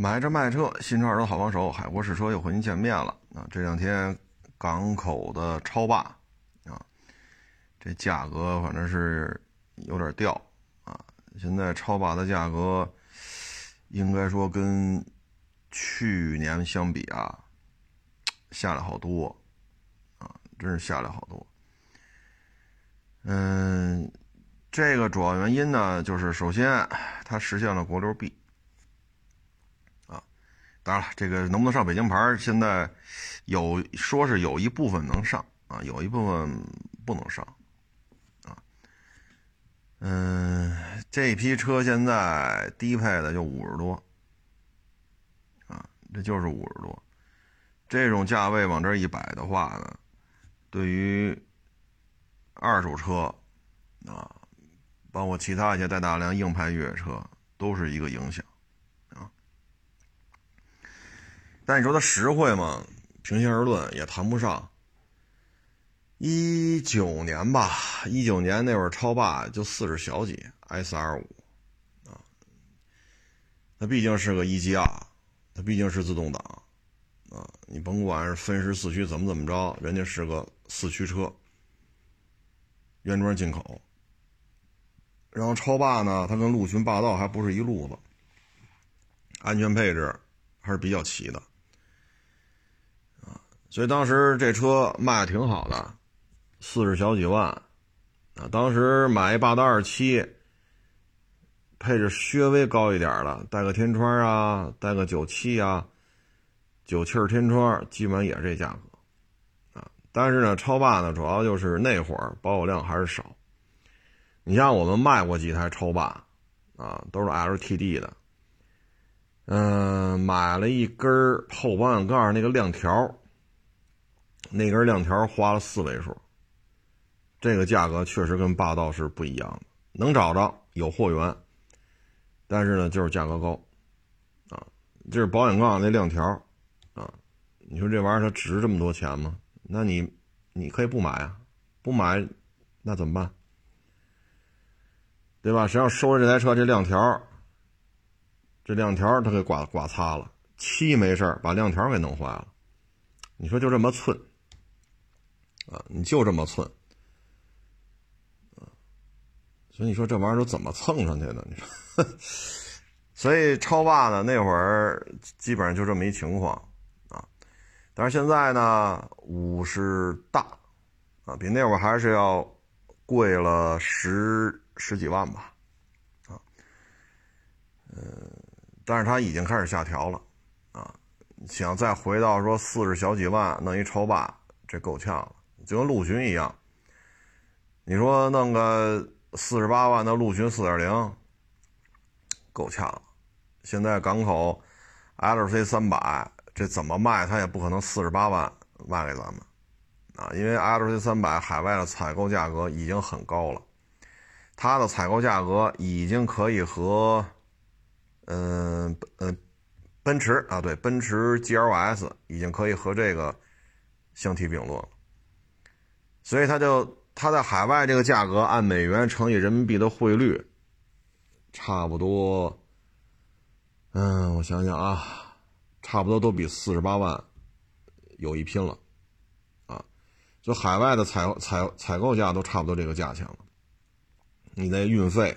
买车卖车，新车二手好帮手，海阔试车又和您见面了啊！这两天港口的超霸啊，这价格反正是有点掉啊。现在超霸的价格应该说跟去年相比啊，下来好多啊，真是下来好多。嗯，这个主要原因呢，就是首先它实现了国六 B。当然了，这个能不能上北京牌，现在有说是有一部分能上啊，有一部分不能上啊。嗯，这批车现在低配的就五十多啊，这就是五十多。这种价位往这一摆的话呢，对于二手车啊，包括其他一些带大量硬派越野车，都是一个影响。但你说它实惠吗？平心而论也谈不上。一九年吧，一九年那会儿超霸就四十小几，S R 五啊，它毕竟是个一 G R，它毕竟是自动挡啊，你甭管是分时四驱怎么怎么着，人家是个四驱车，原装进口。然后超霸呢，它跟陆巡霸道还不是一路子，安全配置还是比较齐的。所以当时这车卖的挺好的，四十小几万，啊，当时买一霸道二七，配置稍微高一点的，带个天窗啊，带个九七啊，九气天窗，基本也是这价格，啊，但是呢，超霸呢，主要就是那会儿保有量还是少，你像我们卖过几台超霸，啊，都是 LTD 的，嗯，买了一根后保险杠那个亮条。那根亮条花了四位数，这个价格确实跟霸道是不一样的。能找着有货源，但是呢，就是价格高，啊，这是保险杠那亮条，啊，你说这玩意儿它值这么多钱吗？那你你可以不买啊，不买那怎么办？对吧？谁要收了这台车这亮条，这亮条他给刮刮擦了，漆没事把亮条给弄坏了，你说就这么寸？啊，你就这么寸，啊，所以你说这玩意儿都怎么蹭上去的？你说，所以超霸呢那会儿基本上就这么一情况啊，但是现在呢五十大啊，比那会儿还是要贵了十十几万吧，啊，嗯，但是它已经开始下调了啊，想再回到说四十小几万弄一超霸，这够呛了。就跟陆巡一样，你说弄个四十八万的陆巡四点零，够呛。现在港口 LC 三百，这怎么卖，它也不可能四十八万卖给咱们啊！因为 LC 三百海外的采购价格已经很高了，它的采购价格已经可以和，嗯嗯，奔驰啊，对，奔驰 GLS 已经可以和这个相提并论了。所以它就它在海外这个价格按美元乘以人民币的汇率，差不多，嗯，我想想啊，差不多都比四十八万有一拼了，啊，就海外的采采采购价都差不多这个价钱了。你那运费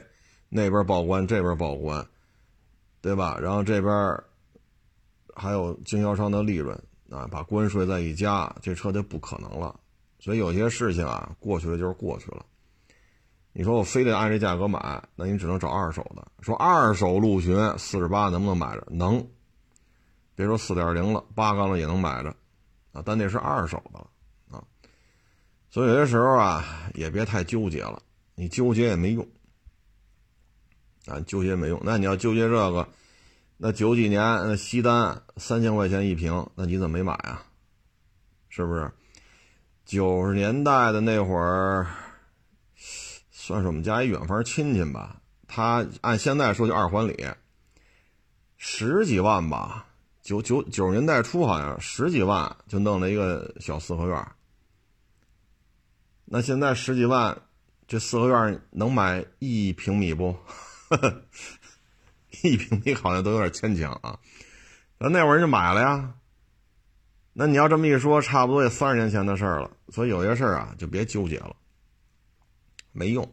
那边报关这边报关，对吧？然后这边还有经销商的利润啊，把关税再一加，这车就不可能了。所以有些事情啊，过去了就是过去了。你说我非得按这价格买，那你只能找二手的。说二手陆巡四十八能不能买着？能。别说四点零了，八缸的也能买着啊，但那是二手的啊。所以有些时候啊，也别太纠结了，你纠结也没用啊，纠结没用。那你要纠结这个，那九几年那西单三千块钱一平，那你怎么没买啊？是不是？九十年代的那会儿，算是我们家一远房亲戚吧。他按现在说就二环里，十几万吧。九九九十年代初好像十几万就弄了一个小四合院。那现在十几万，这四合院能买一平米不？一平米好像都有点牵强啊。那那会儿就买了呀。那你要这么一说，差不多也三十年前的事儿了。所以有些事儿啊，就别纠结了，没用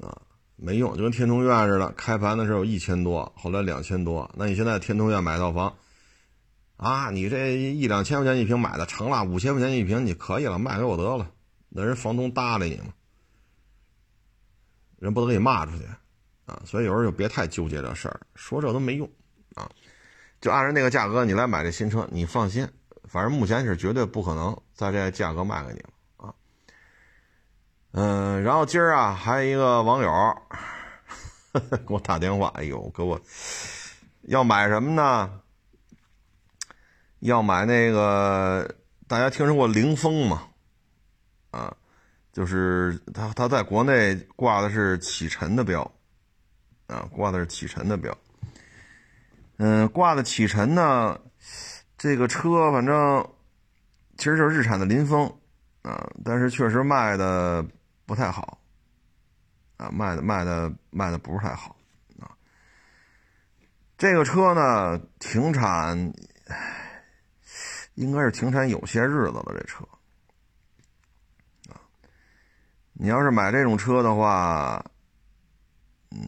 啊，没用。就跟天通苑似的，开盘的时候一千多，后来两千多。那你现在天通苑买套房，啊，你这一两千块钱一平买的成了，五千块钱一平你可以了，卖给我得了。那人房东搭理你吗？人不都给你骂出去啊。所以有时候就别太纠结这事儿，说这都没用啊。就按照那个价格，你来买这新车，你放心，反正目前是绝对不可能在这价格卖给你了啊。嗯，然后今儿啊，还有一个网友 给我打电话，哎呦，给我要买什么呢？要买那个，大家听说过凌风吗？啊，就是他他在国内挂的是启辰的标，啊，挂的是启辰的标。嗯，挂的启辰呢，这个车反正其实就是日产的林风啊，但是确实卖的不太好啊，卖的卖的卖的不是太好啊。这个车呢，停产，应该是停产有些日子了。这车啊，你要是买这种车的话，嗯，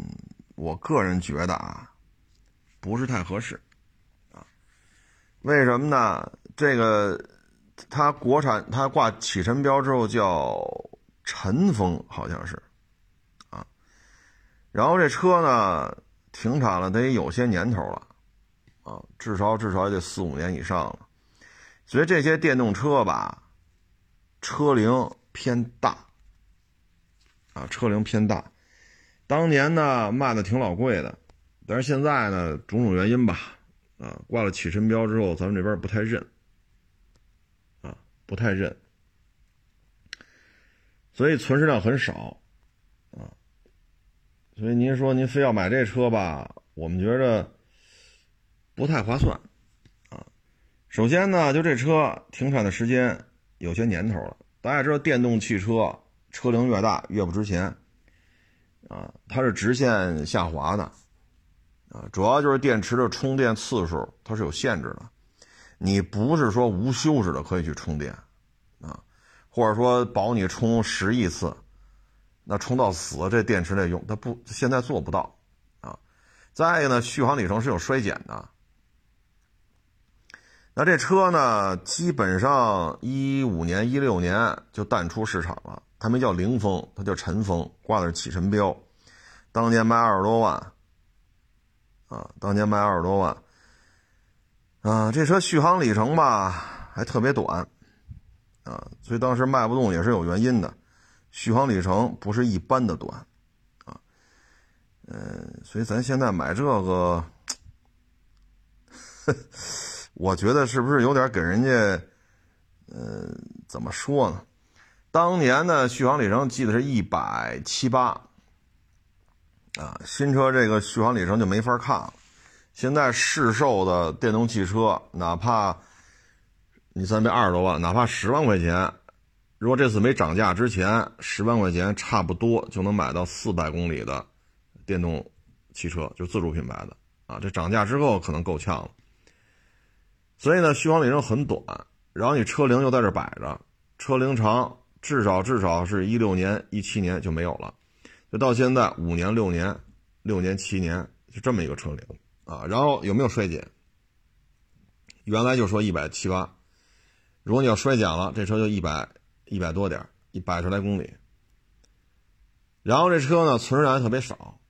我个人觉得啊。不是太合适，啊，为什么呢？这个它国产它挂启辰标之后叫晨风，好像是，啊，然后这车呢停产了得有些年头了，啊，至少至少也得四五年以上了，所以这些电动车吧，车龄偏大，啊，车龄偏大，当年呢卖的挺老贵的。但是现在呢，种种原因吧，啊，挂了启辰标之后，咱们这边不太认，啊，不太认，所以存世量很少，啊，所以您说您非要买这车吧，我们觉着不太划算，啊，首先呢，就这车停产的时间有些年头了，大家知道电动汽车车龄越大越不值钱，啊，它是直线下滑的。啊，主要就是电池的充电次数它是有限制的，你不是说无休止的可以去充电，啊，或者说保你充十亿次，那充到死这电池得用，它不现在做不到，啊，再一个呢，续航里程是有衰减的，那这车呢，基本上一五年、一六年就淡出市场了，它没叫凌风，它叫晨风，挂的是启辰标，当年卖二十多万。啊，当年卖二十多万，啊，这车续航里程吧还特别短，啊，所以当时卖不动也是有原因的，续航里程不是一般的短，啊，嗯，所以咱现在买这个，我觉得是不是有点给人家，呃，怎么说呢？当年的续航里程记得是一百七八。啊，新车这个续航里程就没法看了。现在市售的电动汽车，哪怕你算这二十多万，哪怕十万块钱，如果这次没涨价之前，十万块钱差不多就能买到四百公里的电动汽车，就自主品牌的啊。这涨价之后可能够呛了。所以呢，续航里程很短，然后你车龄又在这摆着，车龄长，至少至少是一六年、一七年就没有了。就到现在五年六年，六年七年就这么一个车龄啊，然后有没有衰减？原来就说一百七八，如果你要衰减了，这车就一百一百多点一百十来公里。然后这车呢，存世量也特别少，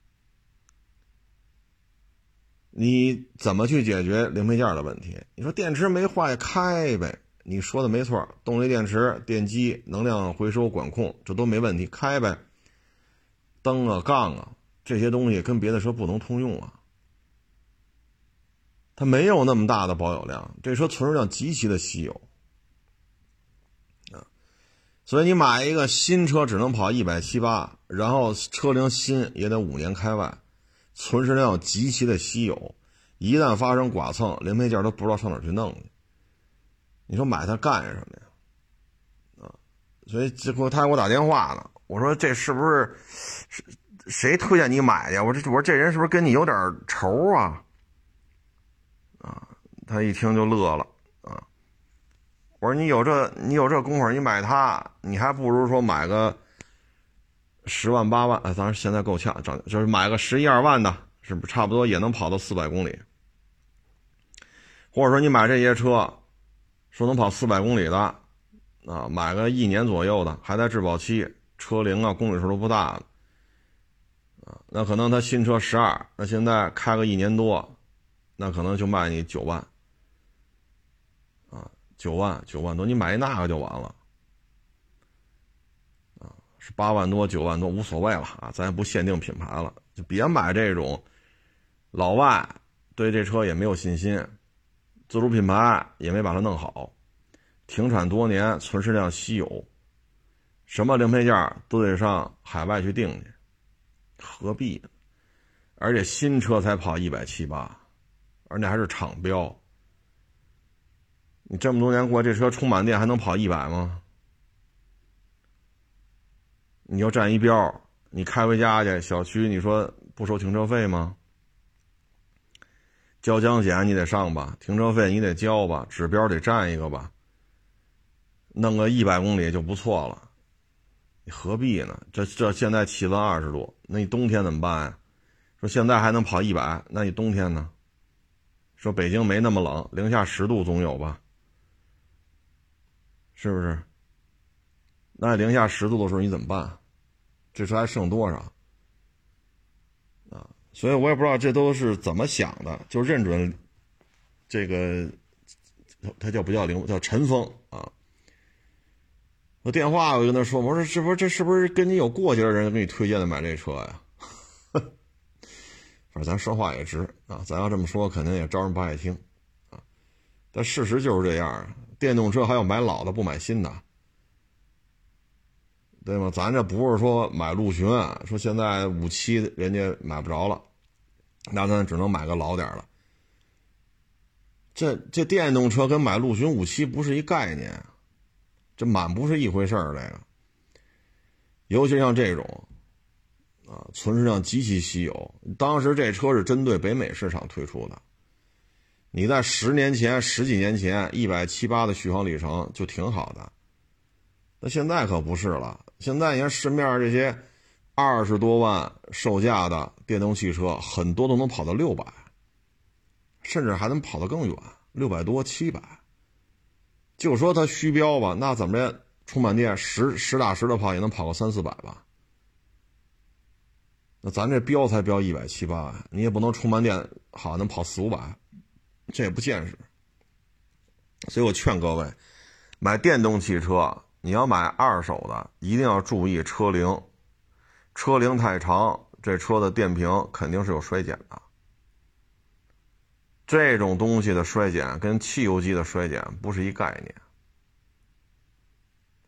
你怎么去解决零配件的问题？你说电池没坏开呗？你说的没错，动力电池、电机、能量回收管控这都没问题，开呗。灯啊、杠啊这些东西跟别的车不能通用啊，它没有那么大的保有量，这车存世量极其的稀有啊，所以你买一个新车只能跑一百七八，然后车龄新也得五年开外，存世量极其的稀有，一旦发生剐蹭，零配件都不知道上哪去弄去，你说买它干什么呀？啊，所以这不他还给我打电话呢。我说这是不是谁推荐你买的？我这我说这人是不是跟你有点仇啊？啊他一听就乐了啊！我说你有这你有这功夫，你买它，你还不如说买个十万八万，哎，当然现在够呛，涨就是买个十一二万的，是不是差不多也能跑到四百公里？或者说你买这些车，说能跑四百公里的，啊，买个一年左右的，还在质保期，车龄啊公里数都不大的，啊，那可能他新车十二，那现在开个一年多，那可能就卖你九万。啊九万九万多，你买一那个就完了，啊，是八万多九万多无所谓了啊，咱也不限定品牌了，就别买这种老外对这车也没有信心，自主品牌也没把它弄好，停产多年，存世量稀有，什么零配件都得上海外去订去，何必呢？而且新车才跑一百七八，而且还是厂标。你这么多年过，这车充满电还能跑一百吗？你要占一标，你开回家去，小区你说不收停车费吗？交强险你得上吧，停车费你得交吧，指标得占一个吧。弄个一百公里就不错了，你何必呢？这这现在气温二十度，那你冬天怎么办呀？说现在还能跑一百，那你冬天呢？说北京没那么冷，零下十度总有吧？是不是？那零下十度的时候你怎么办？这车还剩多少？啊，所以我也不知道这都是怎么想的，就认准这个，他叫不叫零？叫陈峰。我电话我就跟他说，我说这不是这是不是跟你有过节的人给你推荐的买这车呀？反正咱说话也直啊，咱要这么说肯定也招人不爱听啊。但事实就是这样。电动车还要买老的不买新的，对吗？咱这不是说买陆巡，说现在五七人家买不着了，那咱只能买个老点的。这这电动车跟买陆巡五七不是一概念，这满不是一回事儿。这个，尤其像这种，啊，存世量极其稀有。当时这车是针对北美市场推出的。你在十年前、十几年前，一百七八的续航里程就挺好的，那现在可不是了。现在你看市面上这些二十多万售价的电动汽车，很多都能跑到六百，甚至还能跑得更远，六百多、七百。就说它虚标吧，那怎么着，充满电实实打实的跑也能跑个三四百吧？那咱这标才标一百七八，你也不能充满电好能跑四五百。这也不现实，所以我劝各位，买电动汽车，你要买二手的，一定要注意车龄，车龄太长，这车的电瓶肯定是有衰减的。这种东西的衰减跟汽油机的衰减不是一概念，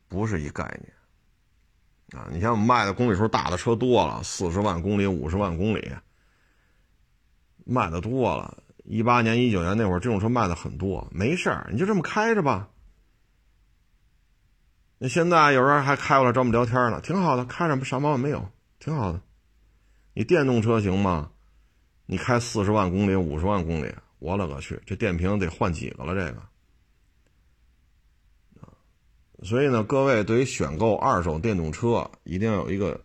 不是一概念。啊，你像我们卖的公里数大的车多了，四十万公里、五十万公里，卖的多了。一八年、一九年那会儿，这种车卖的很多，没事儿，你就这么开着吧。那现在有人还开过来找我们聊天呢，挺好的，开着不啥毛病没有，挺好的。你电动车行吗？你开四十万公里、五十万公里，我勒个去，这电瓶得换几个了？这个所以呢，各位对于选购二手电动车，一定要有一个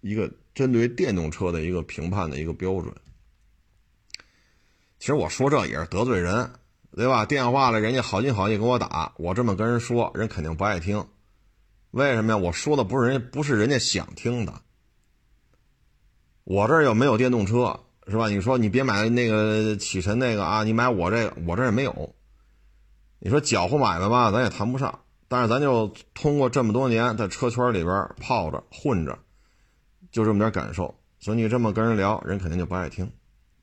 一个针对电动车的一个评判的一个标准。其实我说这也是得罪人，对吧？电话了，人家好心好意给我打，我这么跟人说，人肯定不爱听。为什么呀？我说的不是人，不是人家想听的。我这儿又没有电动车，是吧？你说你别买那个启辰那个啊，你买我这个，我这也没有。你说搅和买卖吧，咱也谈不上。但是咱就通过这么多年在车圈里边泡着混着，就这么点感受。所以你这么跟人聊，人肯定就不爱听。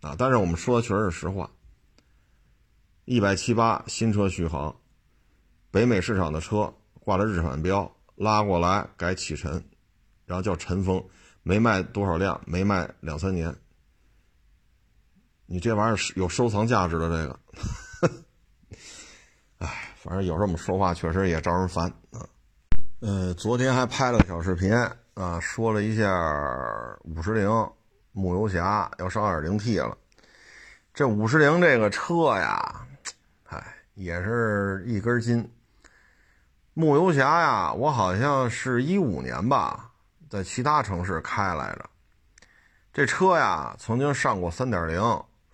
啊！但是我们说的确实是实话。一百七八新车续航，北美市场的车挂了日产标，拉过来改启辰，然后叫晨风，没卖多少辆，没卖两三年。你这玩意儿是有收藏价值的这个，哎，反正有时候我们说话确实也招人烦啊。呃，昨天还拍了个小视频啊，说了一下五十铃。牧游侠要上 2.0T 了，这五十铃这个车呀，也是一根筋。牧游侠呀，我好像是一五年吧，在其他城市开来着。这车呀，曾经上过三点零，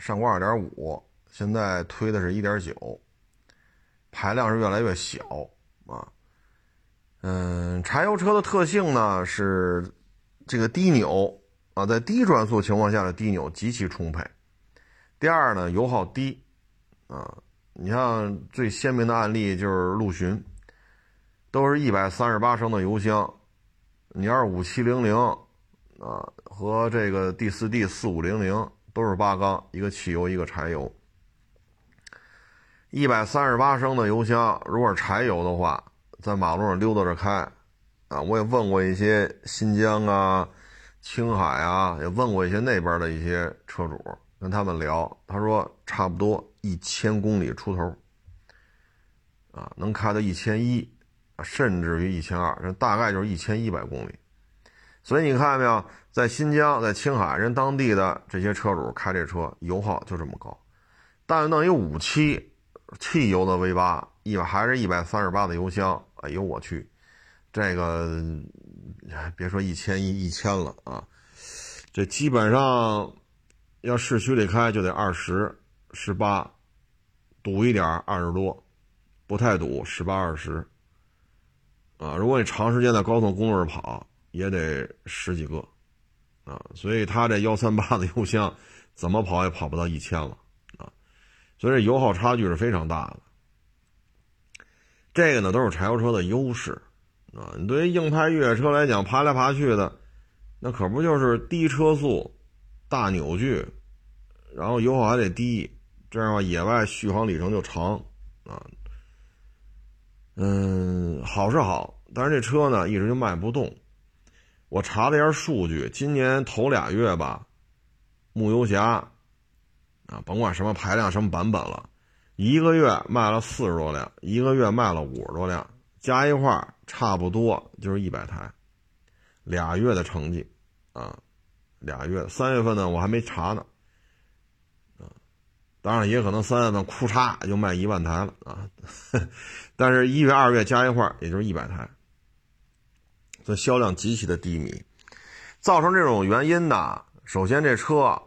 上过二点五，现在推的是一点九，排量是越来越小啊。嗯，柴油车的特性呢是这个低扭啊，在低转速情况下的低扭极其充沛。第二呢，油耗低啊，你像最鲜明的案例就是陆巡。都是一百三十八升的油箱，你要是五七零零啊和这个 D 四 D 四五零零都是八缸，一个汽油一个柴油。一百三十八升的油箱，如果是柴油的话，在马路上溜达着开，啊，我也问过一些新疆啊、青海啊，也问过一些那边的一些车主，跟他们聊，他说差不多一千公里出头，啊，能开到一千一。甚至于一千二，这大概就是一千一百公里。所以你看见没有，在新疆、在青海，人当地的这些车主开这车油耗就这么高。但弄一五七汽油的 V 八，一百还是一百三十八的油箱，哎呦我去，这个别说一千一、一千了啊，这基本上要市区里开就得二十、十八，堵一点二十多，不太堵十八、二十。啊，如果你长时间在高速公路上跑，也得十几个，啊，所以它这幺三八的油箱，怎么跑也跑不到一千了，啊，所以这油耗差距是非常大的。这个呢，都是柴油车的优势，啊，你对于硬派越野车来讲，爬来爬去的，那可不就是低车速、大扭矩，然后油耗还得低，这样的话野外续航里程就长，啊。嗯，好是好，但是这车呢一直就卖不动。我查了一下数据，今年头俩月吧，牧游侠啊，甭管什么排量、什么版本了，一个月卖了四十多辆，一个月卖了五十多辆，加一块差不多就是一百台，俩月的成绩啊，俩月。三月份呢，我还没查呢。当然也可能三月份库嚓就卖一万台了啊，但是一月二月加一块也就是一百台，这销量极其的低迷，造成这种原因呢，首先这车，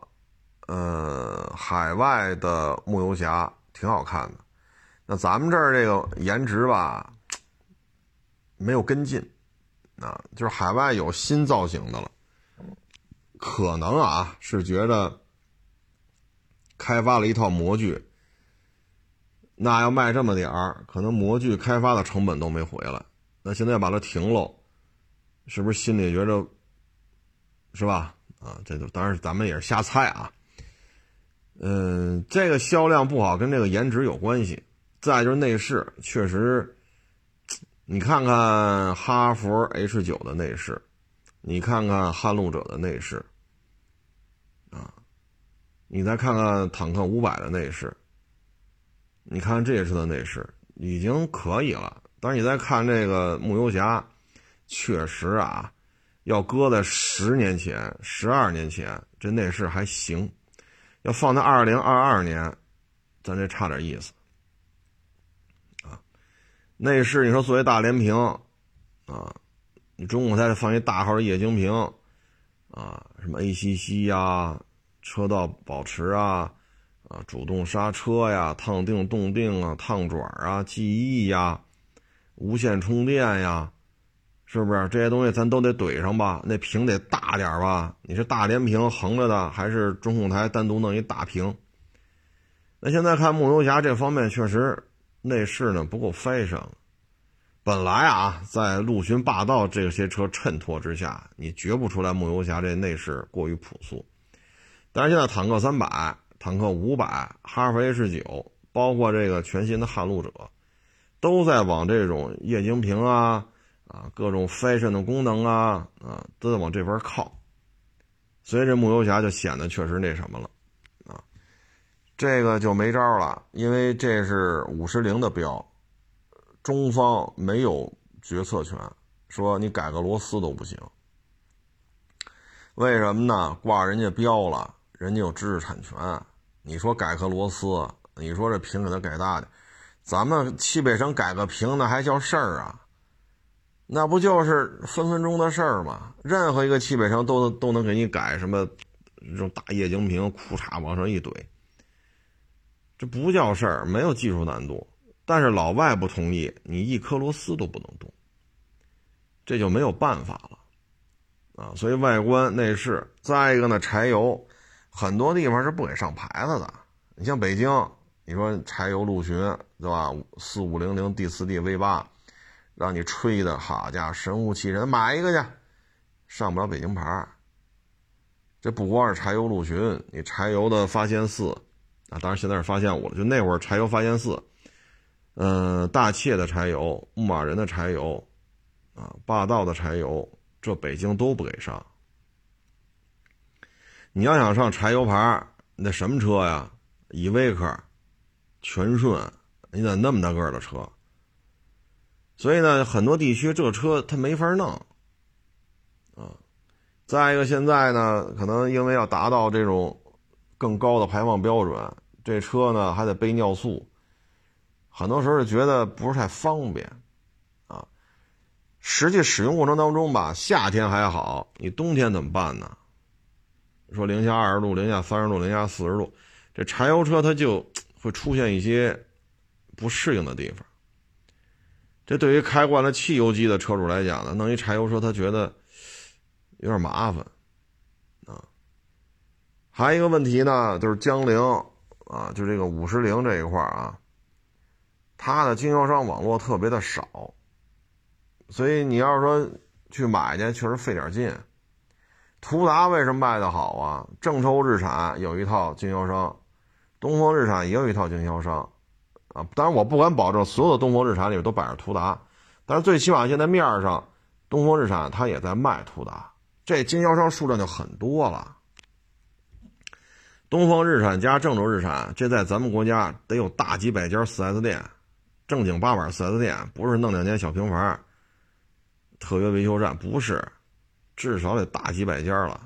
呃，海外的牧游侠挺好看的，那咱们这儿这个颜值吧，没有跟进，啊，就是海外有新造型的了，可能啊是觉得。开发了一套模具，那要卖这么点儿，可能模具开发的成本都没回来。那现在把它停了，是不是心里觉着，是吧？啊，这就当然咱们也是瞎猜啊。嗯，这个销量不好跟这个颜值有关系。再就是内饰，确实，你看看哈弗 H 九的内饰，你看看撼路者的内饰。啊你再看看坦克五百的内饰，你看这车的内饰已经可以了。但是你再看这个牧游侠，确实啊，要搁在十年前、十二年前，这内饰还行；要放在二零二二年，咱这差点意思啊。内饰你说作为大连屏啊，你中控台放一大号的液晶屏啊，什么 ACC 呀。车道保持啊，啊，主动刹车呀，烫定动定啊，烫转啊，记忆呀，无线充电呀，是不是这些东西咱都得怼上吧？那屏得大点吧？你是大连屏横着的，还是中控台单独弄一大屏？那现在看牧游侠这方面确实内饰呢不够 fashion。本来啊，在陆巡霸道这些车衬托之下，你觉不出来牧游侠这内饰过于朴素。但是现在坦克三百、坦克五百、哈弗 H 九，包括这个全新的撼路者，都在往这种液晶屏啊、啊各种 fashion 的功能啊、啊都在往这边靠，所以这木游侠就显得确实那什么了，啊，这个就没招了，因为这是五十铃的标，中方没有决策权，说你改个螺丝都不行，为什么呢？挂人家标了。人家有知识产权，你说改颗螺丝，你说这屏给它改大点，咱们汽配城改个屏，那还叫事儿啊？那不就是分分钟的事儿吗？任何一个汽配城都能都能给你改什么这种大液晶屏，裤衩往上一怼，这不叫事儿，没有技术难度。但是老外不同意，你一颗螺丝都不能动，这就没有办法了啊！所以外观内饰，再一个呢，柴油很多地方是不给上牌子的。你像北京，你说柴油陆巡对吧？四五零零 D 四 D V 八，让你吹的好家伙，神乎其神，买一个去，上不了北京牌儿。这不光是柴油陆巡，你柴油的发现四啊，当然现在是发现五了，就那会儿柴油发现四。嗯，大切的柴油、牧马人的柴油，啊，霸道的柴油，这北京都不给上。你要想上柴油牌，那什么车呀？依维柯、全顺，你得那么大个的车。所以呢，很多地区这车它没法弄，啊。再一个，现在呢，可能因为要达到这种更高的排放标准，这车呢还得背尿素。很多时候觉得不是太方便，啊，实际使用过程当中吧，夏天还好，你冬天怎么办呢？说零下二十度、零下三十度、零下四十度，这柴油车它就会出现一些不适应的地方。这对于开惯了汽油机的车主来讲呢，弄一柴油车他觉得有点麻烦，啊，还有一个问题呢，就是江铃啊，就这个五十铃这一块啊。它的经销商网络特别的少，所以你要是说去买去，确实费点劲。途达为什么卖的好啊？正抽日产有一套经销商，东风日产也有一套经销商，啊，当然我不敢保证所有的东风日产里面都摆着途达，但是最起码现在面上，东风日产它也在卖途达，这经销商数量就很多了。东风日产加郑州日产，这在咱们国家得有大几百家 4S 店。正经八百 4S 店不是弄两间小平房，特约维修站不是，至少得大几百家了，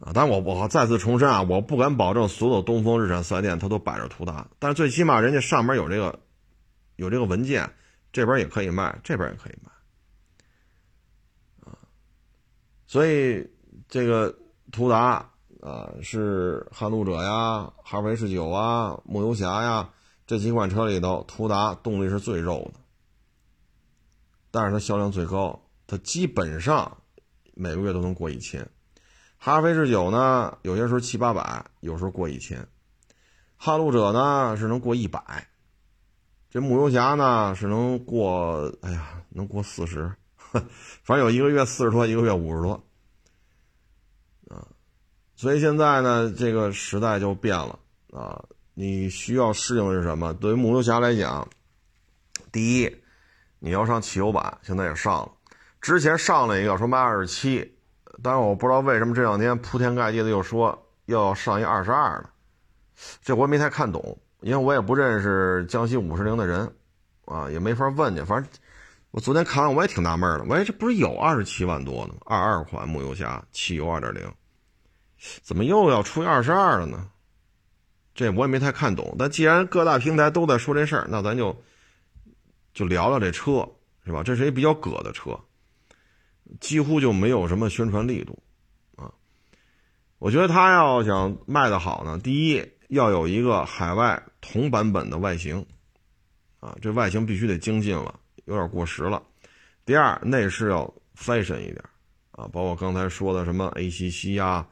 啊！但我我再次重申啊，我不敢保证所有东风日产 4S 店它都摆着途达，但是最起码人家上面有这个有这个文件，这边也可以卖，这边也可以卖，啊！所以这个途达啊，是撼路者呀，哈弗 H 九啊，牧游侠呀。这几款车里头，途达动力是最肉的，但是它销量最高，它基本上每个月都能过一千。哈弗 H 九呢，有些时候七八百，有时候过一千。撼路者呢是能过一百，这牧游侠呢是能过，哎呀，能过四十，反正有一个月四十多，一个月五十多，啊，所以现在呢，这个时代就变了啊。你需要适应的是什么？对于牧游侠来讲，第一，你要上汽油版，现在也上了。之前上了一个说卖二十七，但是我不知道为什么这两天铺天盖地的又说要上一二十二的，这我也没太看懂，因为我也不认识江西五十铃的人，啊，也没法问去。反正我昨天看完我也挺纳闷的，喂，这不是有二十七万多的吗？二二款牧游侠汽油二点零，怎么又要出二十二了呢？这我也没太看懂，但既然各大平台都在说这事儿，那咱就就聊聊这车，是吧？这是一比较葛的车，几乎就没有什么宣传力度啊。我觉得它要想卖得好呢，第一要有一个海外同版本的外形啊，这外形必须得精进了，有点过时了。第二内饰要 fashion 一点啊，包括刚才说的什么 ACC 呀。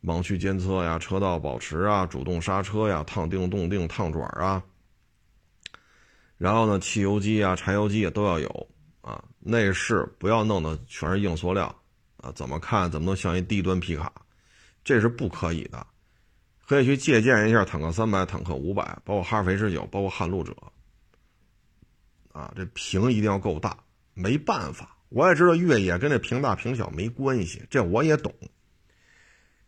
盲区监测呀，车道保持啊，主动刹车呀，烫定动定烫转啊。然后呢，汽油机啊，柴油机也都要有啊。内饰不要弄的全是硬塑料啊，怎么看怎么能像一低端皮卡，这是不可以的。可以去借鉴一下坦克三百、坦克五百，包括哈弗 H 九，包括撼路者啊。这屏一定要够大，没办法，我也知道越野跟这屏大屏小没关系，这我也懂。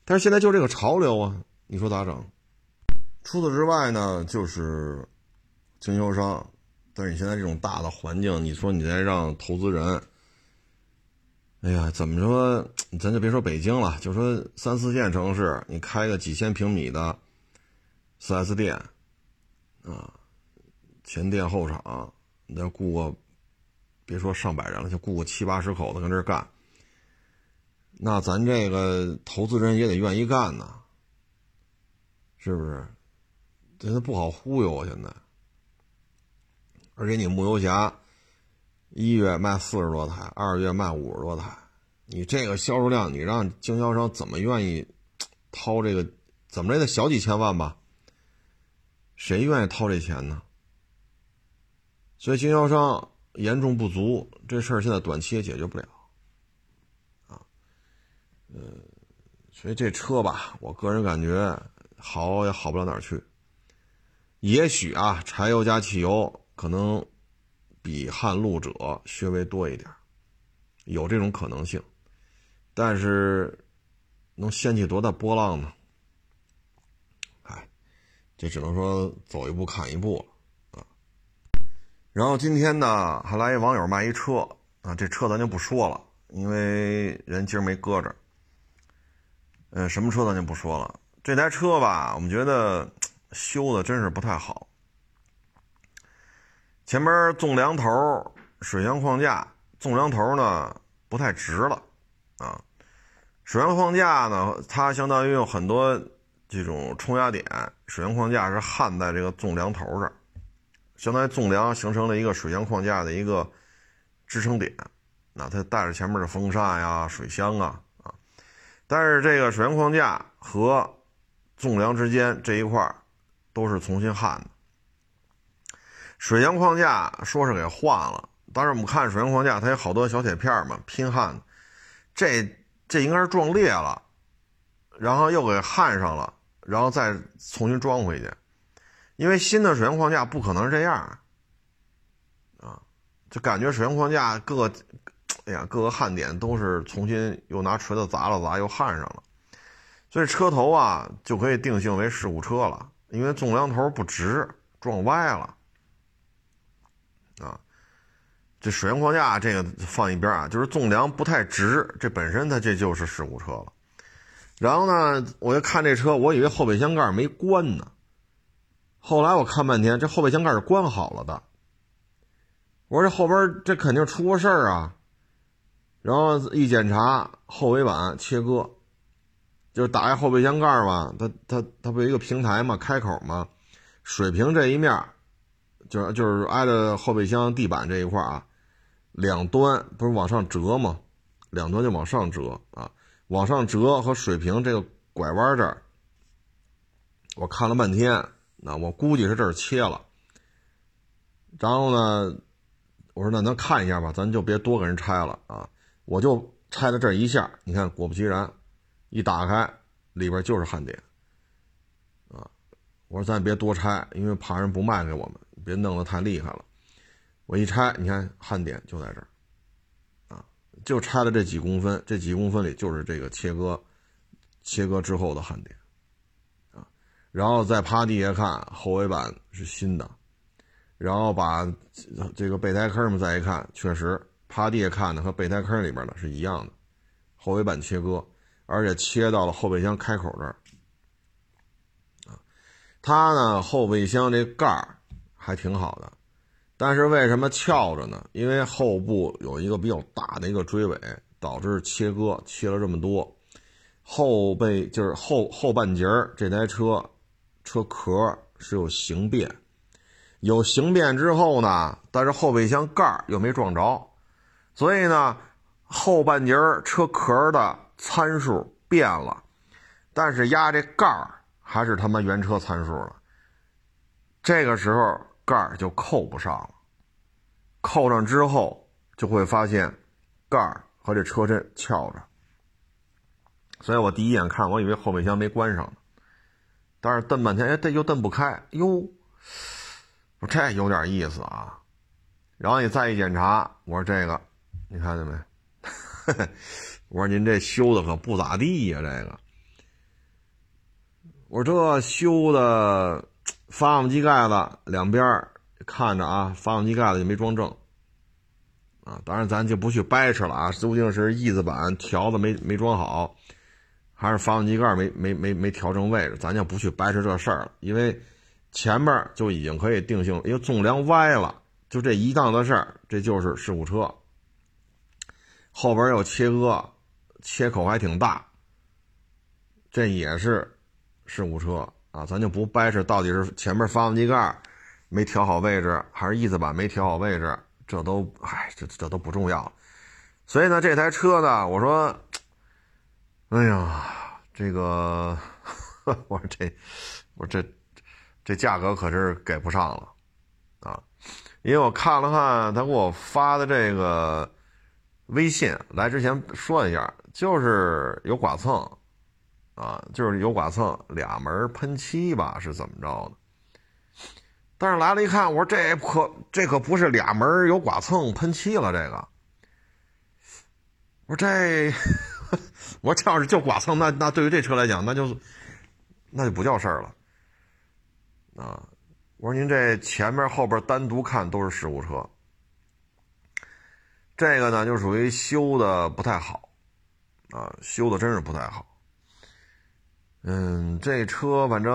但是现在就这个潮流啊，你说咋整？除此之外呢，就是经销商。但是你现在这种大的环境，你说你再让投资人，哎呀，怎么说？咱就别说北京了，就说三四线城市，你开个几千平米的 4S 店，啊，前店后厂，你再雇个，别说上百人了，就雇个七八十口子跟这儿干，那咱这个投资人也得愿意干呐，是不是？现在不好忽悠啊，现在。而且你木游侠，一月卖四十多台，二月卖五十多台，你这个销售量，你让经销商怎么愿意掏这个？怎么着得小几千万吧？谁愿意掏这钱呢？所以经销商严重不足，这事儿现在短期也解决不了，啊，呃，所以这车吧，我个人感觉好也好不了哪儿去。也许啊，柴油加汽油可能比撼路者稍微多一点，有这种可能性，但是能掀起多大波浪呢？哎这只能说走一步看一步了啊。然后今天呢，还来一网友卖一车啊，这车咱就不说了，因为人今儿没搁这。呃，什么车咱就不说了。这台车吧，我们觉得修的真是不太好。前面纵梁头、水箱框架，纵梁头呢不太直了啊。水箱框架呢，它相当于有很多。这种冲压点，水箱框架是焊在这个纵梁头这儿，相当于纵梁形成了一个水箱框架的一个支撑点。那它带着前面的风扇呀、水箱啊啊，但是这个水箱框架和纵梁之间这一块都是重新焊的。水箱框架说是给换了，但是我们看水箱框架，它有好多小铁片嘛，拼焊的，这这应该是撞裂了，然后又给焊上了。然后再重新装回去，因为新的水箱框架不可能是这样啊，就感觉水箱框架各个，哎呀，各个焊点都是重新又拿锤子砸了砸，又焊上了，所以车头啊就可以定性为事故车了，因为纵梁头不直，撞歪了啊。这水箱框架这个放一边啊，就是纵梁不太直，这本身它这就是事故车了。然后呢，我就看这车，我以为后备箱盖没关呢。后来我看半天，这后备箱盖是关好了的。我说这后边这肯定出过事儿啊。然后一检查，后尾板切割，就是打开后备箱盖嘛，它它它不有一个平台嘛，开口嘛，水平这一面，就是就是挨着后备箱地板这一块啊，两端不是往上折吗？两端就往上折啊。往上折和水平这个拐弯这儿，我看了半天，那我估计是这儿切了。然后呢，我说那咱看一下吧，咱就别多给人拆了啊。我就拆了这一下，你看，果不其然，一打开里边就是焊点。我说咱别多拆，因为怕人不卖给我们，别弄得太厉害了。我一拆，你看焊点就在这儿。啊就拆了这几公分，这几公分里就是这个切割，切割之后的焊点，啊，然后再趴地下看后尾板是新的，然后把这个备胎坑们再一看，确实趴地下看的和备胎坑里边的是一样的，后尾板切割，而且切到了后备箱开口这儿，它呢后备箱这盖儿还挺好的。但是为什么翘着呢？因为后部有一个比较大的一个追尾，导致切割切了这么多。后背就是后后半截儿这台车车壳是有形变，有形变之后呢，但是后备箱盖儿又没撞着，所以呢，后半截儿车壳的参数变了，但是压这盖儿还是他妈原车参数了。这个时候。盖儿就扣不上了，扣上之后就会发现盖儿和这车身翘着，所以我第一眼看，我以为后备箱没关上呢，但是蹬半天，哎，这又蹬不开，哟，我这有点意思啊。然后你再一检查，我说这个，你看见没？我说您这修的可不咋地呀，这个，我这修的。发动机盖子两边看着啊，发动机盖子也没装正啊。当然，咱就不去掰扯了啊，究竟是翼子板条子没没装好，还是发动机盖没没没没调正位置，咱就不去掰扯这事儿了。因为前面就已经可以定性，因为纵梁歪了，就这一档子事儿，这就是事故车。后边有切割，切口还挺大，这也是事故车啊！咱就不掰扯到底是前面发动机盖没调好位置，还是翼子板没调好位置，这都哎，这这都不重要。所以呢，这台车呢，我说，哎呀，这个，我说这，我说这，这价格可是给不上了啊！因为我看了看他给我发的这个。微信来之前说一下，就是有剐蹭，啊，就是有剐蹭，俩门喷漆吧，是怎么着的？但是来了一看，我说这可这可不是俩门有剐蹭喷漆了，这个，我说这，我这要是就剐蹭，那那对于这车来讲，那就那就不叫事儿了，啊，我说您这前面后边单独看都是事故车。这个呢，就属于修的不太好，啊，修的真是不太好。嗯，这车反正，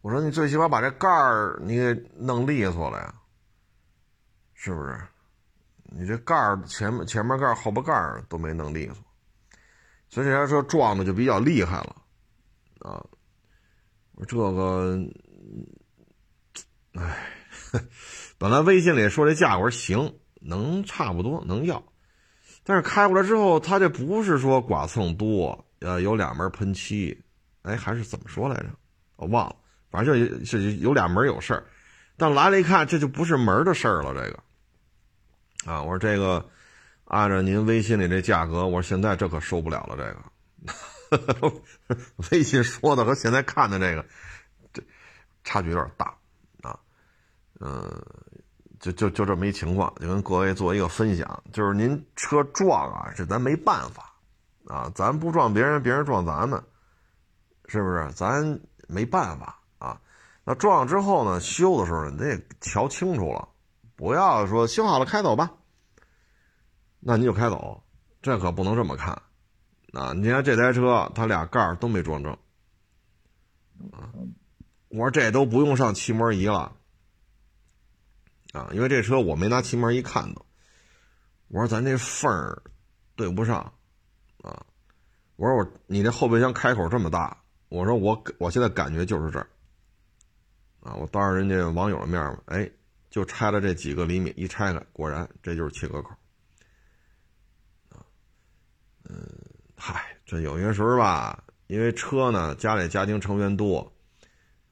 我说你最起码把这盖儿你给弄利索了呀，是不是？你这盖儿前前面盖儿后边盖儿都没弄利索，所以这台车撞的就比较厉害了，啊，我这个，唉。本来微信里说这价格行，能差不多能要，但是开过来之后，他这不是说剐蹭多，呃，有两门喷漆，哎，还是怎么说来着？我忘了，反正就是有俩门有事儿。但来了一看，这就不是门的事儿了。这个，啊，我说这个按照您微信里这价格，我说现在这可受不了了。这个 微信说的和现在看的这个，这差距有点大啊，嗯。就就就这么一情况，就跟各位做一个分享，就是您车撞啊，这咱没办法，啊，咱不撞别人，别人撞咱们，是不是？咱没办法啊。那撞了之后呢，修的时候你得瞧清楚了，不要说修好了开走吧，那你就开走，这可不能这么看，啊，你看这台车，它俩盖都没装正，啊，我说这都不用上漆膜仪了。啊，因为这车我没拿漆膜仪看到，我说咱这缝儿对不上，我说我你这后备箱开口这么大，我说我我现在感觉就是这儿，啊，我当着人家网友的面嘛，哎，就拆了这几个厘米，一拆开，果然这就是切割口，啊，嗯，嗨，这有些时候吧，因为车呢家里家庭成员多，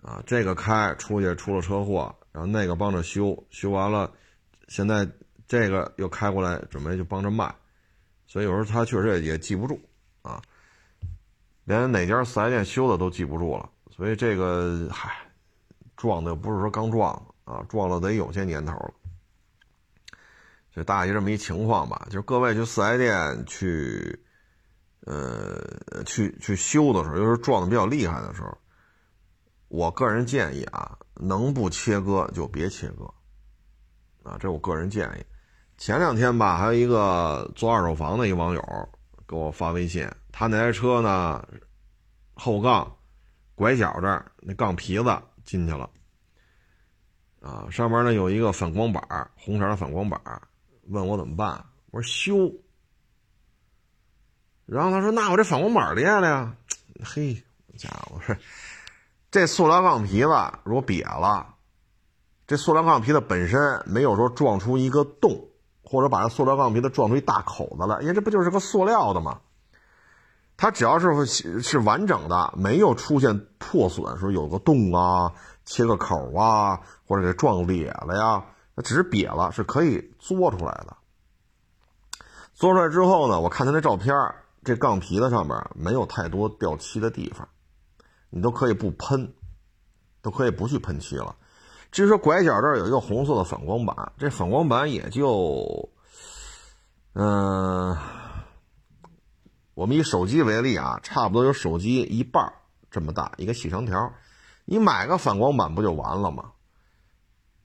啊，这个开出去出了车祸。然后那个帮着修，修完了，现在这个又开过来，准备就帮着卖，所以有时候他确实也记不住啊，连哪家四 S 店修的都记不住了。所以这个嗨，撞的又不是说刚撞啊，撞了得有些年头了。就大概这么一情况吧。就各位去四 S 店去，呃，去去修的时候，尤其是撞的比较厉害的时候，我个人建议啊。能不切割就别切割，啊，这我个人建议。前两天吧，还有一个做二手房的一网友给我发微信，他那台车呢，后杠拐角这儿那杠皮子进去了，啊，上面呢有一个反光板，红色的反光板，问我怎么办，我说修。然后他说：“那我这反光板裂了呀？”嘿，家伙。这塑料杠皮子如果瘪了，这塑料杠皮子本身没有说撞出一个洞，或者把这塑料杠皮子撞出一大口子来，因为这不就是个塑料的吗？它只要是是完整的，没有出现破损，说有个洞啊、切个口啊，或者给撞裂了呀，它只是瘪了，是可以做出来的。做出来之后呢，我看他那照片，这杠皮子上面没有太多掉漆的地方。你都可以不喷，都可以不去喷漆了。至于说拐角这儿有一个红色的反光板，这反光板也就，嗯，我们以手机为例啊，差不多有手机一半这么大一个细长条，你买个反光板不就完了吗？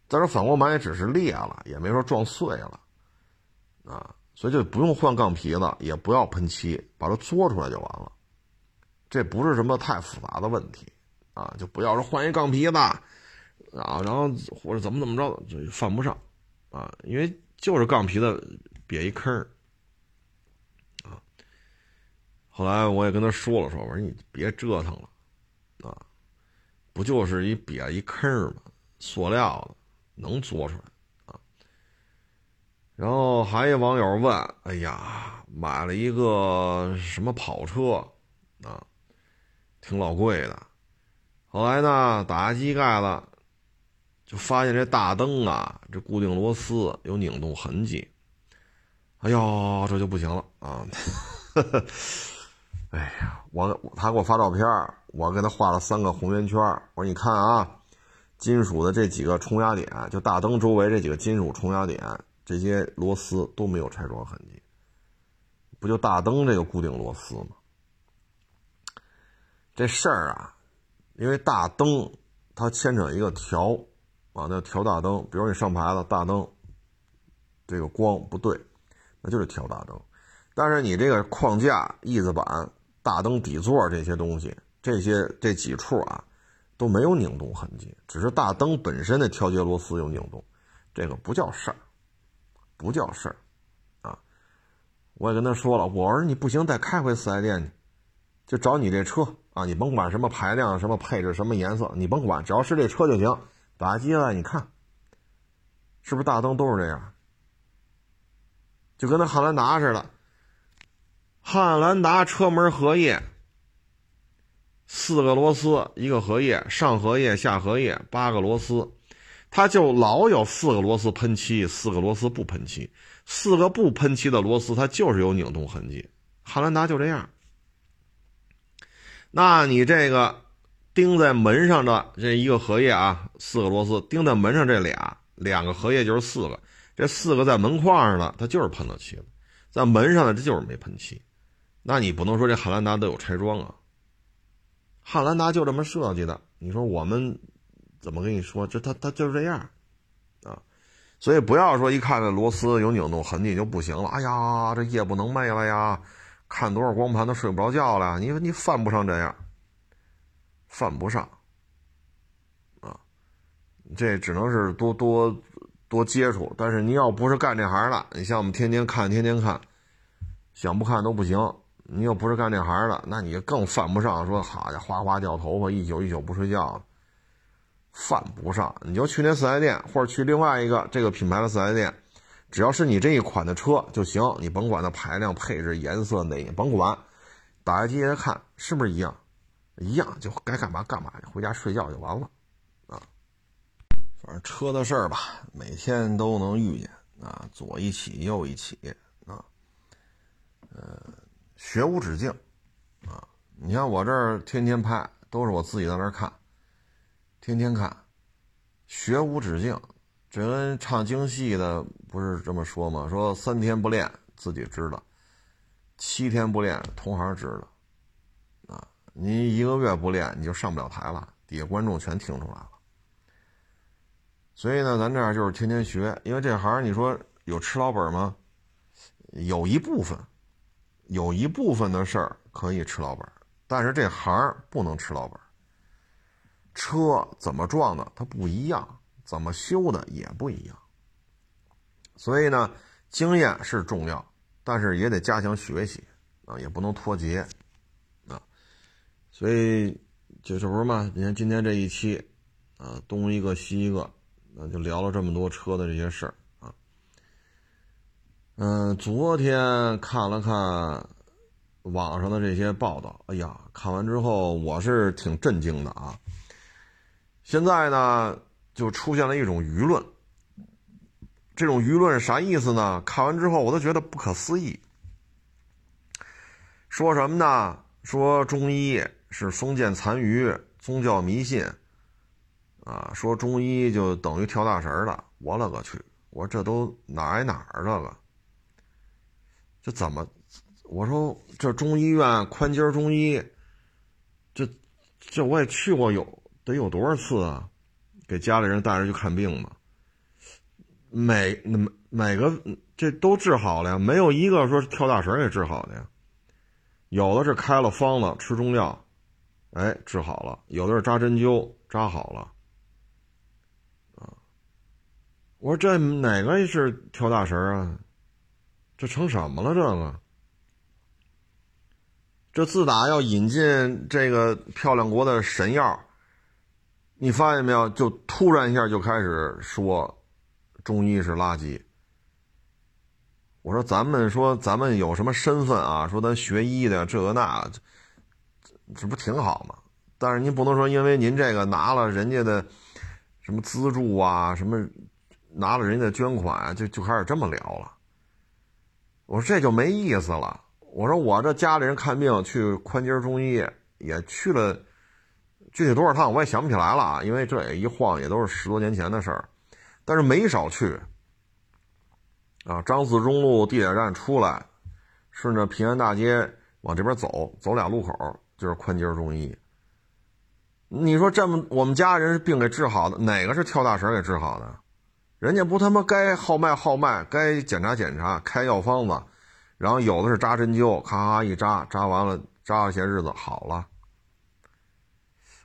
再说反光板也只是裂了，也没说撞碎了，啊，所以就不用换钢皮子，也不要喷漆，把它做出来就完了。这不是什么太复杂的问题，啊，就不要说换一杠皮子啊，然后或者怎么怎么着，就犯不上啊，因为就是杠皮子瘪一坑。后来我也跟他说了说，我说你别折腾了啊，不就是一瘪一坑吗？塑料的能做出来啊。然后还有网友问，哎呀，买了一个什么跑车啊，挺老贵的。后来呢，打开机盖子，就发现这大灯啊，这固定螺丝有拧动痕迹。哎呦，这就不行了啊！哎呀，我他给我发照片，我给他画了三个红圆圈。我说你看啊，金属的这几个冲压点，就大灯周围这几个金属冲压点，这些螺丝都没有拆装痕迹，不就大灯这个固定螺丝吗？这事儿啊。因为大灯它牵扯一个调啊，那调大灯，比如你上牌子大灯，这个光不对，那就是调大灯。但是你这个框架、翼子板、大灯底座这些东西，这些这几处啊都没有拧动痕迹，只是大灯本身的调节螺丝有拧动，这个不叫事儿，不叫事儿啊。我也跟他说了，我说你不行，再开回四 S 店去，就找你这车。啊，你甭管什么排量、什么配置、什么颜色，你甭管，只要是这车就行。打开机来，你看，是不是大灯都是这样？就跟那汉兰达似的，汉兰达车门合页，四个螺丝一个合页，上合页、下合页八个螺丝，它就老有四个螺丝喷漆，四个螺丝不喷漆，四个不喷漆的螺丝它就是有拧动痕迹。汉兰达就这样。那你这个钉在门上的这一个合页啊，四个螺丝钉在门上这俩，两个合页就是四个，这四个在门框上的它就是喷了漆了，在门上的这就是没喷漆。那你不能说这汉兰达都有拆装啊？汉兰达就这么设计的，你说我们怎么跟你说？这它它就是这样啊，所以不要说一看这螺丝有拧动痕迹就不行了。哎呀，这夜不能寐了呀。看多少光盘都睡不着觉了，你你犯不上这样，犯不上，啊，这只能是多多多接触。但是你要不是干这行的，你像我们天天看天天看，想不看都不行。你又不是干这行的，那你更犯不上说好家伙哗哗掉头发，一宿一宿不睡觉，犯不上。你就去那四 S 店，或者去另外一个这个品牌的四 S 店。只要是你这一款的车就行，你甭管它排量、配置、颜色哪，甭管，打开机来看是不是一样，一样就该干嘛干嘛，回家睡觉就完了，啊，反正车的事儿吧，每天都能遇见啊，左一起右一起啊，呃，学无止境啊，你像我这儿天天拍，都是我自己在那儿看，天天看，学无止境。这跟唱京戏的不是这么说吗？说三天不练自己知道，七天不练同行知道，啊，你一个月不练你就上不了台了，底下观众全听出来了。所以呢，咱这样就是天天学，因为这行你说有吃老本吗？有一部分，有一部分的事儿可以吃老本，但是这行不能吃老本。车怎么撞的，它不一样。怎么修的也不一样，所以呢，经验是重要，但是也得加强学习啊，也不能脱节啊。所以就是不是嘛？你看今天这一期啊，东一个西一个，那就聊了这么多车的这些事儿。嗯，昨天看了看网上的这些报道，哎呀，看完之后我是挺震惊的啊。现在呢？就出现了一种舆论，这种舆论啥意思呢？看完之后我都觉得不可思议。说什么呢？说中医是封建残余、宗教迷信，啊，说中医就等于跳大神了。我勒个去！我这都哪挨哪儿？这个，这怎么？我说这中医院宽街中医，这这我也去过有得有多少次啊？给家里人带着去看病嘛，每每每个这都治好了呀，没有一个说跳大神给治好的呀。有的是开了方子吃中药，哎，治好了；有的是扎针灸，扎好了。啊，我说这哪个是跳大神啊？这成什么了？这个？这自打要引进这个漂亮国的神药，你发现没有？就突然一下就开始说中医是垃圾。我说咱们说咱们有什么身份啊？说咱学医的这个那，这不挺好吗？但是您不能说因为您这个拿了人家的什么资助啊，什么拿了人家的捐款，就就开始这么聊了。我说这就没意思了。我说我这家里人看病去宽街中医也去了，具体多少趟我也想不起来了啊，因为这也一晃也都是十多年前的事儿，但是没少去。啊，张自忠路地铁站出来，顺着平安大街往这边走，走俩路口就是宽街中医。你说这么我们家人病给治好的，哪个是跳大神给治好的？人家不他妈该号脉号脉，该检查检查，开药方子。然后有的是扎针灸，咔咔一扎，扎完了扎了些日子好了。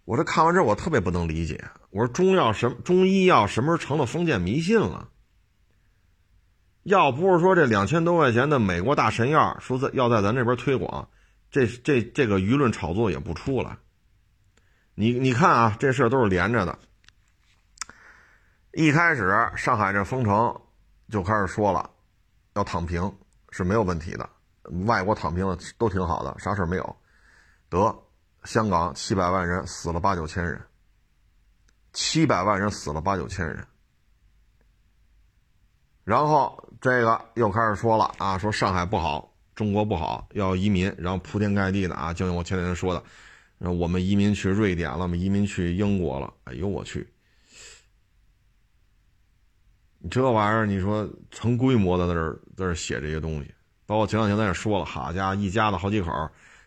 我这看完之后，我特别不能理解。我说中药什么中医药什么时候成了封建迷信了？要不是说这两千多块钱的美国大神药说在要在咱这边推广，这这这个舆论炒作也不出来。你你看啊，这事都是连着的。一开始上海这封城就开始说了，要躺平。是没有问题的，外国躺平了都挺好的，啥事没有。得，香港七百万人死了八九千人，七百万人死了八九千人。然后这个又开始说了啊，说上海不好，中国不好，要移民，然后铺天盖地的啊，就像我前两天说的，我们移民去瑞典了，我们移民去英国了，哎呦我去！这玩意儿，你说成规模的在这在这写这些东西，包括前两天咱也说了，好家伙，一家子好几口，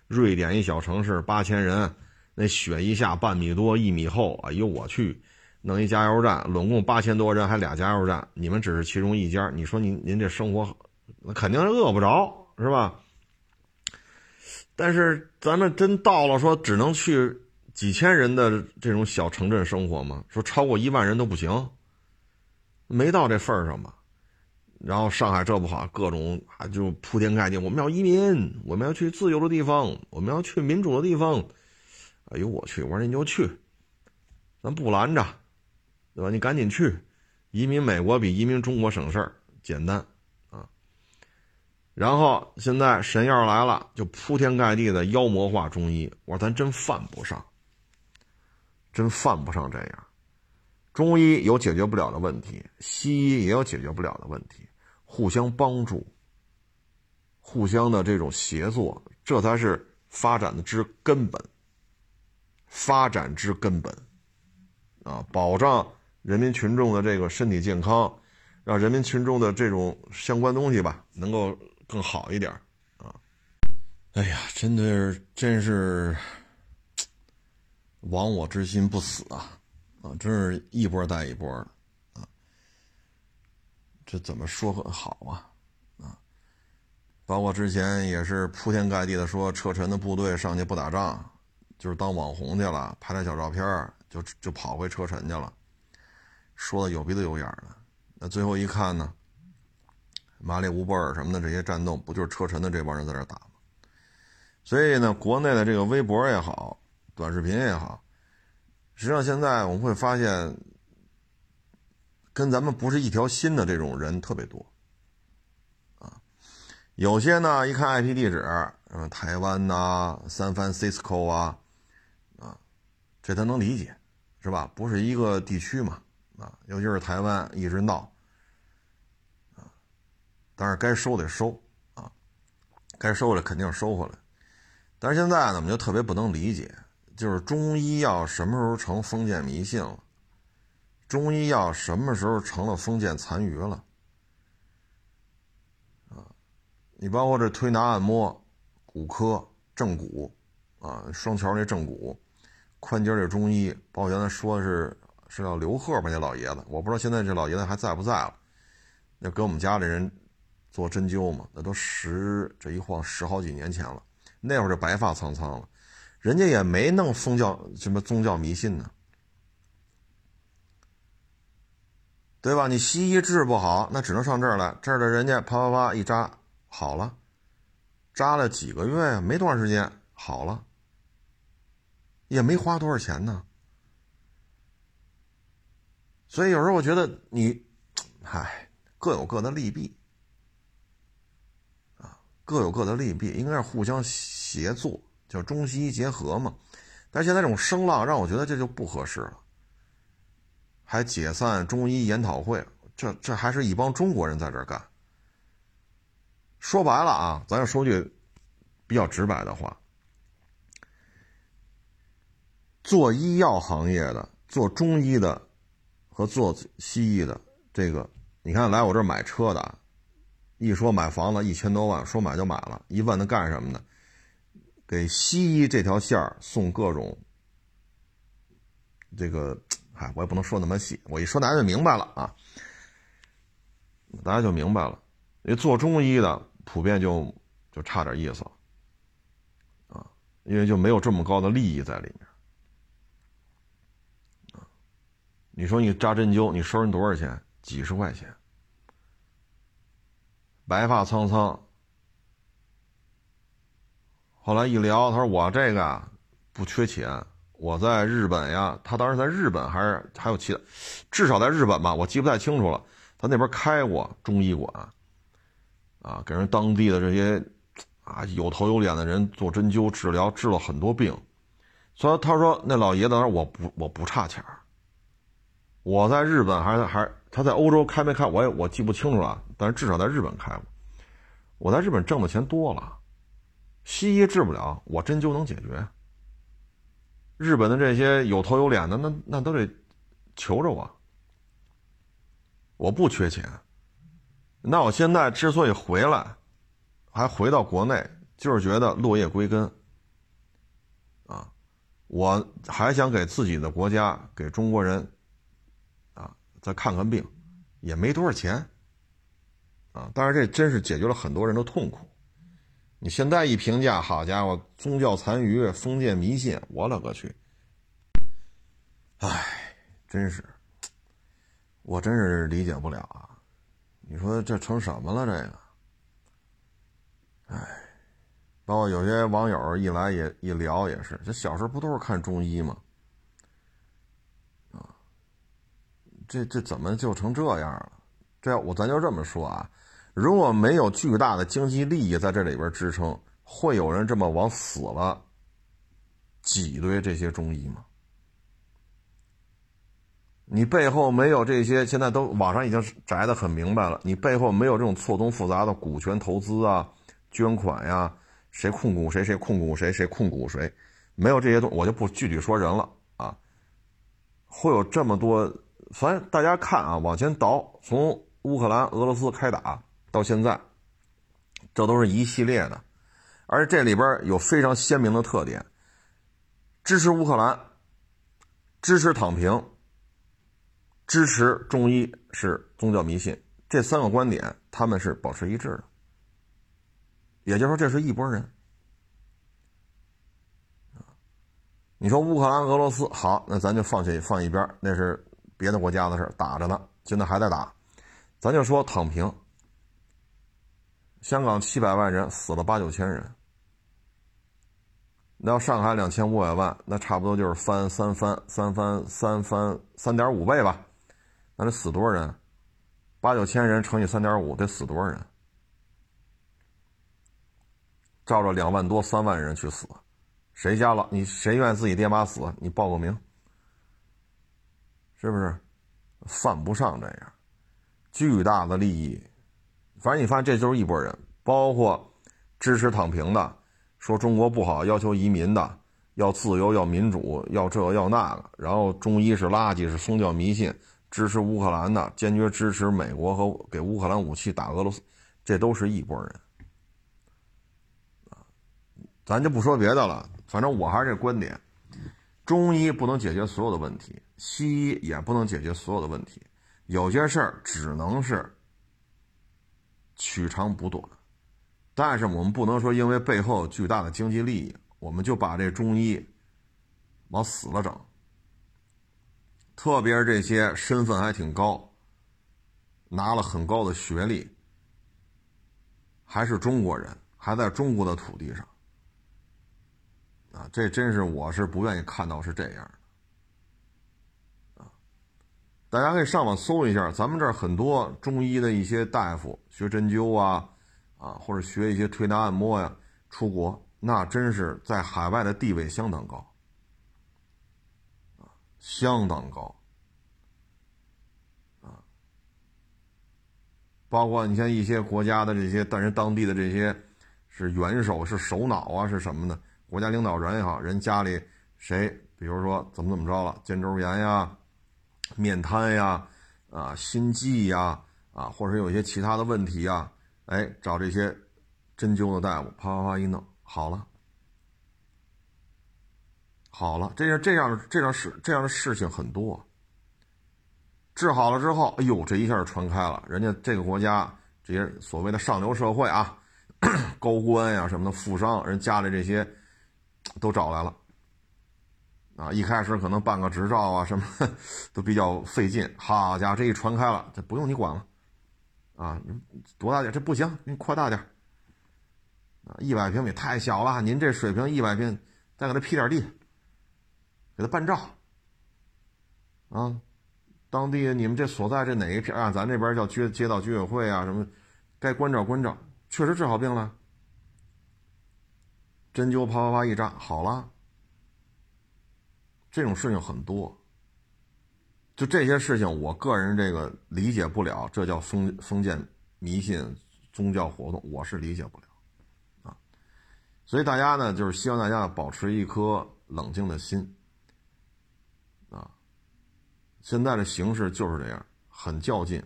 瑞典一小城市八千人，那雪一下半米多一米厚，哎呦我去，弄一加油站，拢共八千多人，还俩加油站，你们只是其中一家，你说您您这生活，那肯定是饿不着，是吧？但是咱们真到了说只能去几千人的这种小城镇生活吗？说超过一万人都不行。没到这份儿上吧，然后上海这不好，各种啊就铺天盖地，我们要移民，我们要去自由的地方，我们要去民主的地方。哎呦我去，我说你就去，咱不拦着，对吧？你赶紧去，移民美国比移民中国省事儿，简单啊。然后现在神药来了，就铺天盖地的妖魔化中医，我说咱真犯不上，真犯不上这样。中医有解决不了的问题，西医也有解决不了的问题，互相帮助，互相的这种协作，这才是发展的之根本。发展之根本，啊，保障人民群众的这个身体健康，让人民群众的这种相关东西吧，能够更好一点啊。哎呀，真的是，真是，亡我之心不死啊。啊，真是一波带一波的，啊，这怎么说好啊？啊，包括之前也是铺天盖地的说车臣的部队上去不打仗，就是当网红去了，拍点小照片就就跑回车臣去了，说的有鼻子有眼的。那最后一看呢，马里乌波尔什么的这些战斗，不就是车臣的这帮人在这打吗？所以呢，国内的这个微博也好，短视频也好。实际上，现在我们会发现，跟咱们不是一条心的这种人特别多，啊，有些呢一看 IP 地址，嗯，台湾呐，San Francisco 啊，啊，这他能理解，是吧？不是一个地区嘛，啊，尤其是台湾一直闹，啊，但是该收得收，啊，该收的肯定收回来，但是现在呢，我们就特别不能理解。就是中医药什么时候成封建迷信了？中医药什么时候成了封建残余了？啊，你包括这推拿按摩、骨科、正骨，啊，双桥那正骨，宽街这中医，包括原来说的是是叫刘贺吧，那老爷子，我不知道现在这老爷子还在不在了。那给我们家里人做针灸嘛，那都十这一晃十好几年前了，那会儿就白发苍苍了。人家也没弄宗教什么宗教迷信呢，对吧？你西医治不好，那只能上这儿来，这儿的人家啪啪啪一扎好了，扎了几个月呀，没多长时间好了，也没花多少钱呢。所以有时候我觉得你，唉，各有各的利弊，啊，各有各的利弊，应该是互相协作，叫中西医结合嘛。但现在这种声浪让我觉得这就不合适了，还解散中医研讨会，这这还是一帮中国人在这干。说白了啊，咱要说句比较直白的话，做医药行业的，做中医的。和做西医的这个，你看来我这儿买车的，一说买房子一千多万，说买就买了。一问他干什么的？给西医这条线儿送各种这个，哎，我也不能说那么细，我一说大家就明白了啊，大家就明白了。因为做中医的普遍就就差点意思啊，因为就没有这么高的利益在里面。你说你扎针灸，你收人多少钱？几十块钱。白发苍苍。后来一聊，他说我这个啊不缺钱，我在日本呀。他当时在日本还是还有其他，至少在日本吧，我记不太清楚了。他那边开过中医馆，啊，给人当地的这些啊有头有脸的人做针灸治疗，治了很多病。所以他说那老爷子说我不我不差钱。我在日本还是还他在欧洲开没开我也我记不清楚了，但是至少在日本开过。我在日本挣的钱多了，西医治不了，我针灸能解决。日本的这些有头有脸的，那那都得求着我。我不缺钱，那我现在之所以回来，还回到国内，就是觉得落叶归根。啊，我还想给自己的国家，给中国人。啊再看看病，也没多少钱，啊！但是这真是解决了很多人的痛苦。你现在一评价，好家伙，宗教残余、封建迷信，我勒个去！哎，真是，我真是理解不了啊！你说这成什么了？这个，哎，包括有些网友一来也一聊也是，这小时候不都是看中医吗？啊这这怎么就成这样了？这我咱就这么说啊，如果没有巨大的经济利益在这里边支撑，会有人这么往死了挤兑这些中医吗？你背后没有这些，现在都网上已经摘的很明白了，你背后没有这种错综复杂的股权投资啊、捐款呀，谁控股谁，谁控股谁，谁控股谁，没有这些东，我就不具体说人了啊，会有这么多。反正大家看啊，往前倒，从乌克兰、俄罗斯开打到现在，这都是一系列的，而这里边有非常鲜明的特点：支持乌克兰、支持躺平、支持中医是宗教迷信，这三个观点他们是保持一致的。也就是说，这是一拨人。你说乌克兰、俄罗斯好，那咱就放弃放一边，那是。别的国家的事打着呢，现在还在打，咱就说躺平。香港七百万人死了八九千人，那要上海两千五百万，那差不多就是翻三番三番三番三点五倍吧，那得死多少人？八九千人乘以三点五，得死多少人？照着两万多三万人去死，谁家了？你谁愿意自己爹妈死？你报个名。是不是犯不上这样？巨大的利益，反正你发现这就是一拨人，包括支持躺平的，说中国不好，要求移民的，要自由，要民主，要这要那个，然后中医是垃圾，是宗教迷信，支持乌克兰的，坚决支持美国和给乌克兰武器打俄罗斯，这都是一拨人。咱就不说别的了，反正我还是这观点。中医不能解决所有的问题，西医也不能解决所有的问题，有些事儿只能是取长补短，但是我们不能说因为背后巨大的经济利益我们就把这中医往死了整。特别是这些身份还挺高、拿了很高的学历，还是中国人，还在中国的土地上，啊，这真是我是不愿意看到是这样，大家可以上网搜一下，咱们这儿很多中医的一些大夫学针灸啊，啊，或者学一些推拿按摩呀，出国那真是在海外的地位相当高。相当高，啊，包括你像一些国家的这些，但是当地的这些是元首、是首脑啊，是什么的？国家领导人也好，人家里谁，比如说怎么怎么着了，肩周炎呀、面瘫呀、啊心悸呀、啊，或者有一些其他的问题呀，哎，找这些针灸的大夫，啪啪啪一弄，好了。好了，这样这样这样事这样的事情很多。治好了之后，哎呦，这一下就传开了。人家这个国家这些所谓的上流社会啊，高官呀什么的，富商人家里这些都找来了。啊，一开始可能办个执照啊什么都比较费劲。好家伙，这一传开了，这不用你管了。啊，多大点？这不行，你扩大点。啊，一百平米太小了，您这水平一百平，再给他批点地。给他办照，啊，当地你们这所在这哪一片啊？咱这边叫街街道居委会啊，什么该关照关照，确实治好病了，针灸啪啪啪一扎好了。这种事情很多，就这些事情，我个人这个理解不了，这叫封封建迷信宗教活动，我是理解不了，啊，所以大家呢，就是希望大家保持一颗冷静的心。啊现在的形势就是这样，很较劲。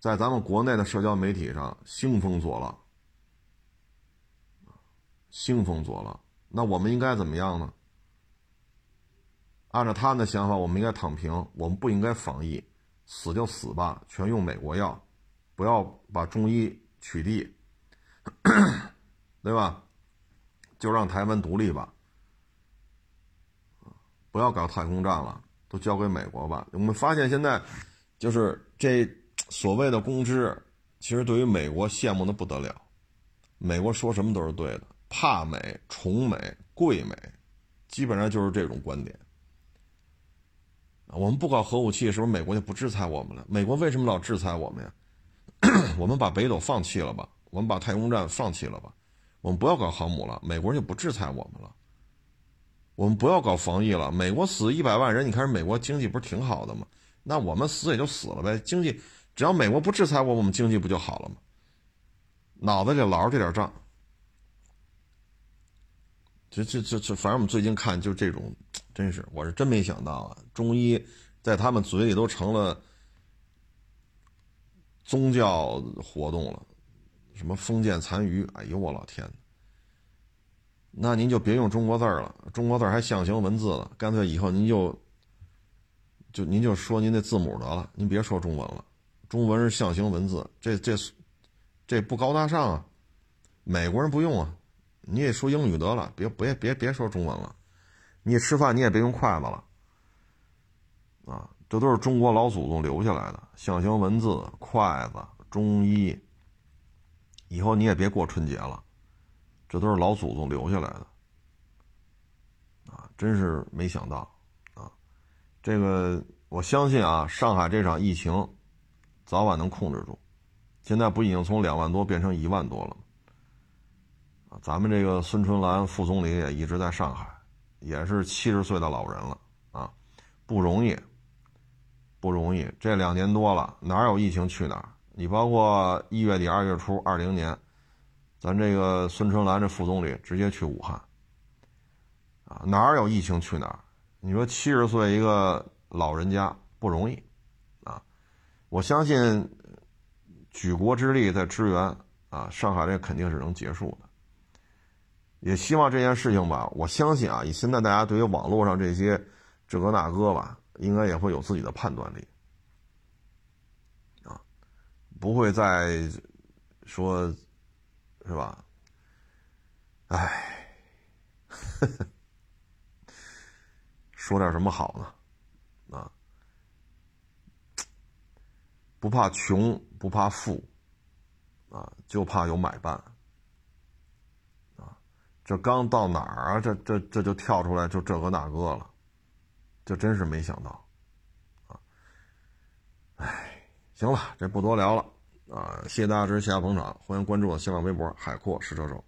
在咱们国内的社交媒体上兴风作浪，兴风作浪。那我们应该怎么样呢？按照他们的想法，我们应该躺平，我们不应该防疫，死就死吧，全用美国药，不要把中医取缔，对吧？就让台湾独立吧，不要搞太空战了。都交给美国吧。我们发现现在，就是这所谓的公知，其实对于美国羡慕的不得了。美国说什么都是对的，怕美、崇美、贵美，基本上就是这种观点。我们不搞核武器，是不是美国就不制裁我们了？美国为什么老制裁我们呀？我们把北斗放弃了吧？我们把太空站放弃了吧？我们不要搞航母了，美国人就不制裁我们了。我们不要搞防疫了。美国死一百万人，你看美国经济不是挺好的吗？那我们死也就死了呗。经济只要美国不制裁我，我们经济不就好了吗？脑子里老是这点账。这这这这，反正我们最近看就这种，真是我是真没想到啊！中医在他们嘴里都成了宗教活动了，什么封建残余？哎呦我老天！那您就别用中国字了，中国字还象形文字了，干脆以后您就就您就说您那字母得了，您别说中文了，中文是象形文字，这这这不高大上啊，美国人不用啊，你也说英语得了，别别别别说中文了，你吃饭你也别用筷子了，啊，这都是中国老祖宗留下来的象形文字、筷子、中医，以后你也别过春节了。这都是老祖宗留下来的，啊，真是没想到，啊，这个我相信啊，上海这场疫情早晚能控制住。现在不已经从两万多变成一万多了吗？咱们这个孙春兰副总理也一直在上海，也是七十岁的老人了，啊，不容易，不容易。这两年多了，哪有疫情去哪儿？你包括一月底、二月初，二零年。咱这个孙春兰这副总理直接去武汉，啊，哪有疫情去哪儿？你说七十岁一个老人家不容易，啊，我相信举国之力在支援，啊，上海这肯定是能结束的。也希望这件事情吧，我相信啊，以现在大家对于网络上这些这个那个吧，应该也会有自己的判断力，啊，不会再说。是吧？哎，说点什么好呢？啊，不怕穷，不怕富，啊，就怕有买办。这刚到哪儿啊？这这这就跳出来就这个那个了，这真是没想到。啊，哎，行了，这不多聊了。啊，谢谢大家支持，谢谢捧场，欢迎关注我新浪微博“海阔试车手”。